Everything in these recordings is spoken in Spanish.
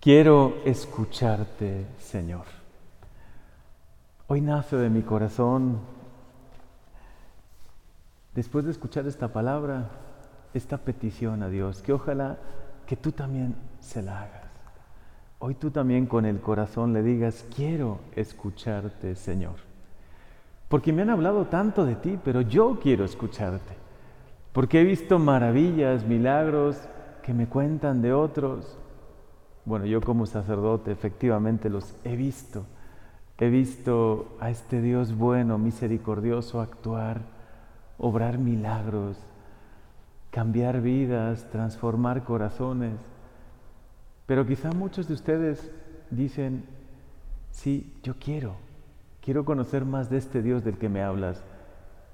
Quiero escucharte, Señor. Hoy nace de mi corazón, después de escuchar esta palabra, esta petición a Dios, que ojalá que tú también se la hagas. Hoy tú también con el corazón le digas, quiero escucharte, Señor. Porque me han hablado tanto de ti, pero yo quiero escucharte. Porque he visto maravillas, milagros que me cuentan de otros. Bueno, yo como sacerdote efectivamente los he visto. He visto a este Dios bueno, misericordioso actuar, obrar milagros, cambiar vidas, transformar corazones. Pero quizá muchos de ustedes dicen, sí, yo quiero, quiero conocer más de este Dios del que me hablas,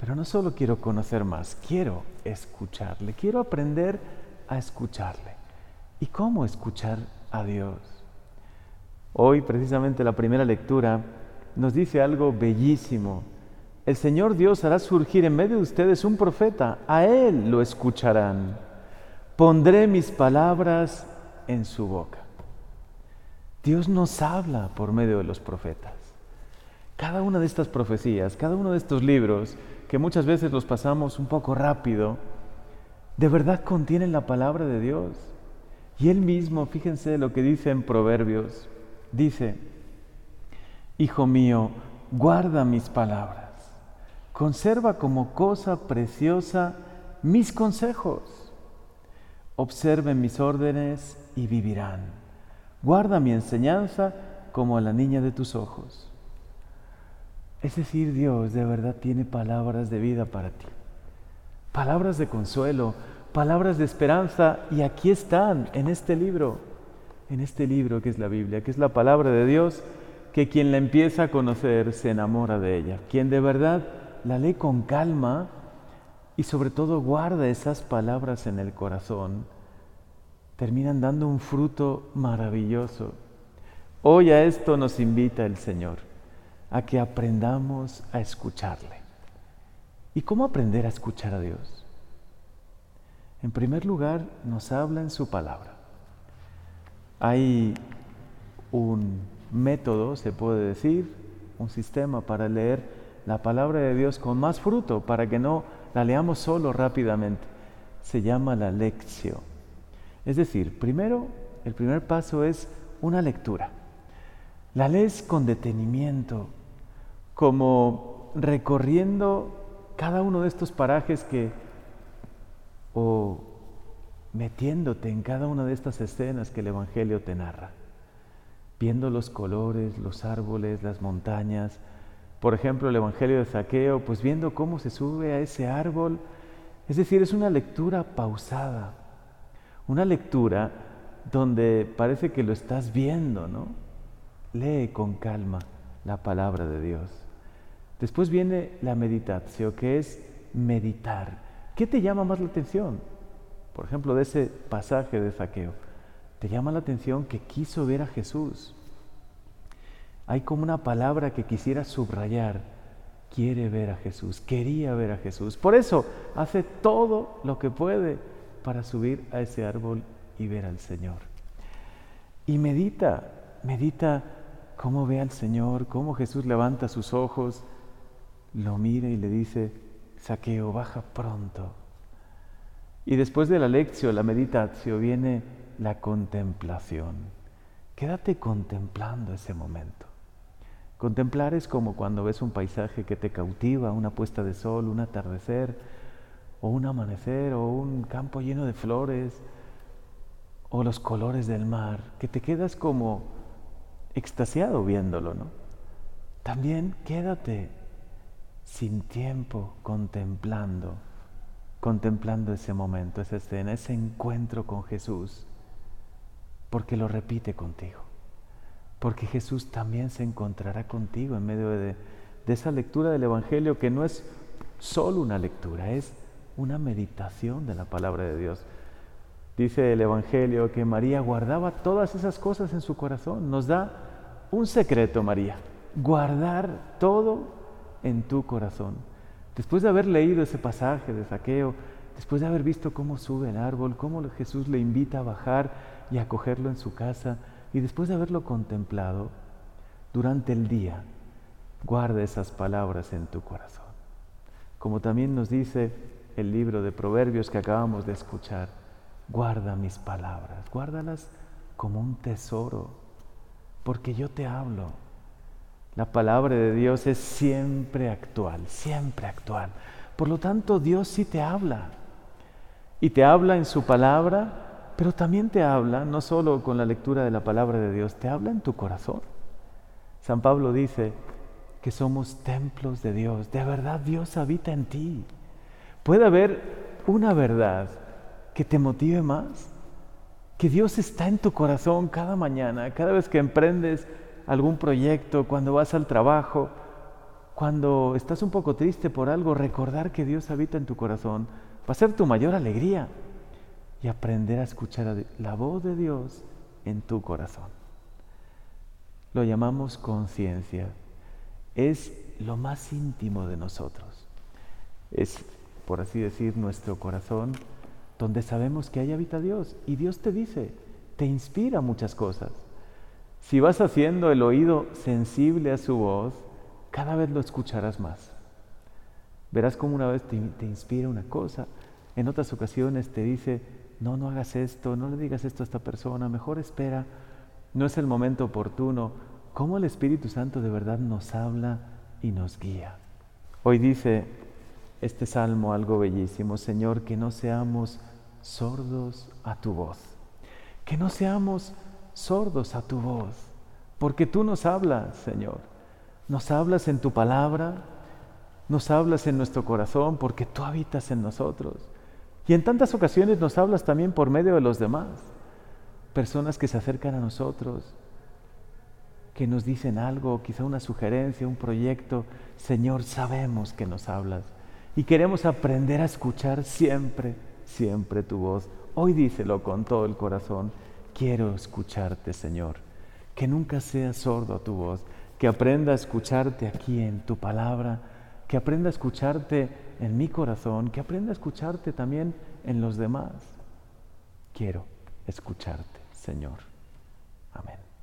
pero no solo quiero conocer más, quiero escucharle, quiero aprender a escucharle. ¿Y cómo escuchar a Dios? Hoy precisamente la primera lectura nos dice algo bellísimo. El Señor Dios hará surgir en medio de ustedes un profeta, a Él lo escucharán. Pondré mis palabras en su boca. Dios nos habla por medio de los profetas. Cada una de estas profecías, cada uno de estos libros, que muchas veces los pasamos un poco rápido, de verdad contienen la palabra de Dios. Y Él mismo, fíjense lo que dice en Proverbios, dice, Hijo mío, guarda mis palabras, conserva como cosa preciosa mis consejos, observe mis órdenes y vivirán. Guarda mi enseñanza como la niña de tus ojos. Es decir, Dios de verdad tiene palabras de vida para ti, palabras de consuelo, palabras de esperanza, y aquí están en este libro, en este libro que es la Biblia, que es la palabra de Dios, que quien la empieza a conocer se enamora de ella, quien de verdad la lee con calma y sobre todo guarda esas palabras en el corazón, terminan dando un fruto maravilloso. Hoy a esto nos invita el Señor, a que aprendamos a escucharle. ¿Y cómo aprender a escuchar a Dios? En primer lugar, nos habla en su palabra. Hay un método, se puede decir, un sistema para leer la palabra de Dios con más fruto, para que no la leamos solo rápidamente. Se llama la lección. Es decir, primero, el primer paso es una lectura. La lees con detenimiento, como recorriendo cada uno de estos parajes que, o metiéndote en cada una de estas escenas que el Evangelio te narra, viendo los colores, los árboles, las montañas. Por ejemplo, el Evangelio de Zaqueo, pues viendo cómo se sube a ese árbol. Es decir, es una lectura pausada, una lectura donde parece que lo estás viendo, ¿no? Lee con calma la palabra de Dios. Después viene la meditación, que es meditar. ¿Qué te llama más la atención? Por ejemplo, de ese pasaje de Zaqueo. Te llama la atención que quiso ver a Jesús. Hay como una palabra que quisiera subrayar. Quiere ver a Jesús, quería ver a Jesús. Por eso hace todo lo que puede para subir a ese árbol y ver al Señor. Y medita, medita cómo ve al Señor, cómo Jesús levanta sus ojos, lo mira y le dice, saqueo, baja pronto. Y después de la lección, la meditación, viene la contemplación. Quédate contemplando ese momento. Contemplar es como cuando ves un paisaje que te cautiva, una puesta de sol, un atardecer, o un amanecer, o un campo lleno de flores, o los colores del mar, que te quedas como extasiado viéndolo, ¿no? También quédate sin tiempo contemplando, contemplando ese momento, esa escena, ese encuentro con Jesús, porque lo repite contigo, porque Jesús también se encontrará contigo en medio de, de esa lectura del Evangelio que no es solo una lectura, es una meditación de la palabra de Dios. Dice el Evangelio que María guardaba todas esas cosas en su corazón. Nos da un secreto, María, guardar todo en tu corazón. Después de haber leído ese pasaje de saqueo, después de haber visto cómo sube el árbol, cómo Jesús le invita a bajar y a cogerlo en su casa, Y después de haberlo contemplado, durante el día, guarda esas palabras en tu corazón. Como también nos dice el libro de Proverbios que acabamos de escuchar, guarda mis palabras, guárdalas como un tesoro, porque yo te hablo. La palabra de Dios es siempre actual, siempre actual. Por lo tanto, Dios sí te habla. Y te habla en su palabra, pero también te habla, no solo con la lectura de la palabra de Dios, te habla en tu corazón. San Pablo dice que somos templos de Dios. De verdad Dios habita en ti. Puede haber una verdad que te motive más. Que Dios está en tu corazón cada mañana, cada vez que emprendes algún proyecto, cuando vas al trabajo, cuando estás un poco triste por algo, recordar que Dios habita en tu corazón va a ser tu mayor alegría y aprender a escuchar la voz de Dios en tu corazón. Lo llamamos conciencia. Es lo más íntimo de nosotros. Es, por así decir, nuestro corazón donde sabemos que ahí habita Dios. Y Dios te dice, te inspira muchas cosas. Si vas haciendo el oído sensible a su voz, cada vez lo escucharás más. Verás como una vez te, inspira una cosa, en otras ocasiones te dice, no, no hagas esto, no le digas esto a esta persona, mejor espera, no es el momento oportuno. Cómo el Espíritu Santo de verdad nos habla y nos guía. Hoy dice este salmo algo bellísimo, Señor, que no seamos sordos a tu voz, que no seamos sordos a tu voz, porque tú nos hablas, Señor. Nos hablas en tu palabra, nos hablas en nuestro corazón porque tú habitas en nosotros. Y en tantas ocasiones nos hablas también por medio de los demás. Personas que se acercan a nosotros, que nos dicen algo, quizá una sugerencia, un proyecto. Señor, sabemos que nos hablas y queremos aprender a escuchar siempre, siempre tu voz. Hoy díselo con todo el corazón. Quiero escucharte, Señor. Que nunca seas sordo a tu voz que aprenda a escucharte aquí en tu palabra, que aprenda a escucharte en mi corazón, que aprenda a escucharte también en los demás. Quiero escucharte, Señor. Amén.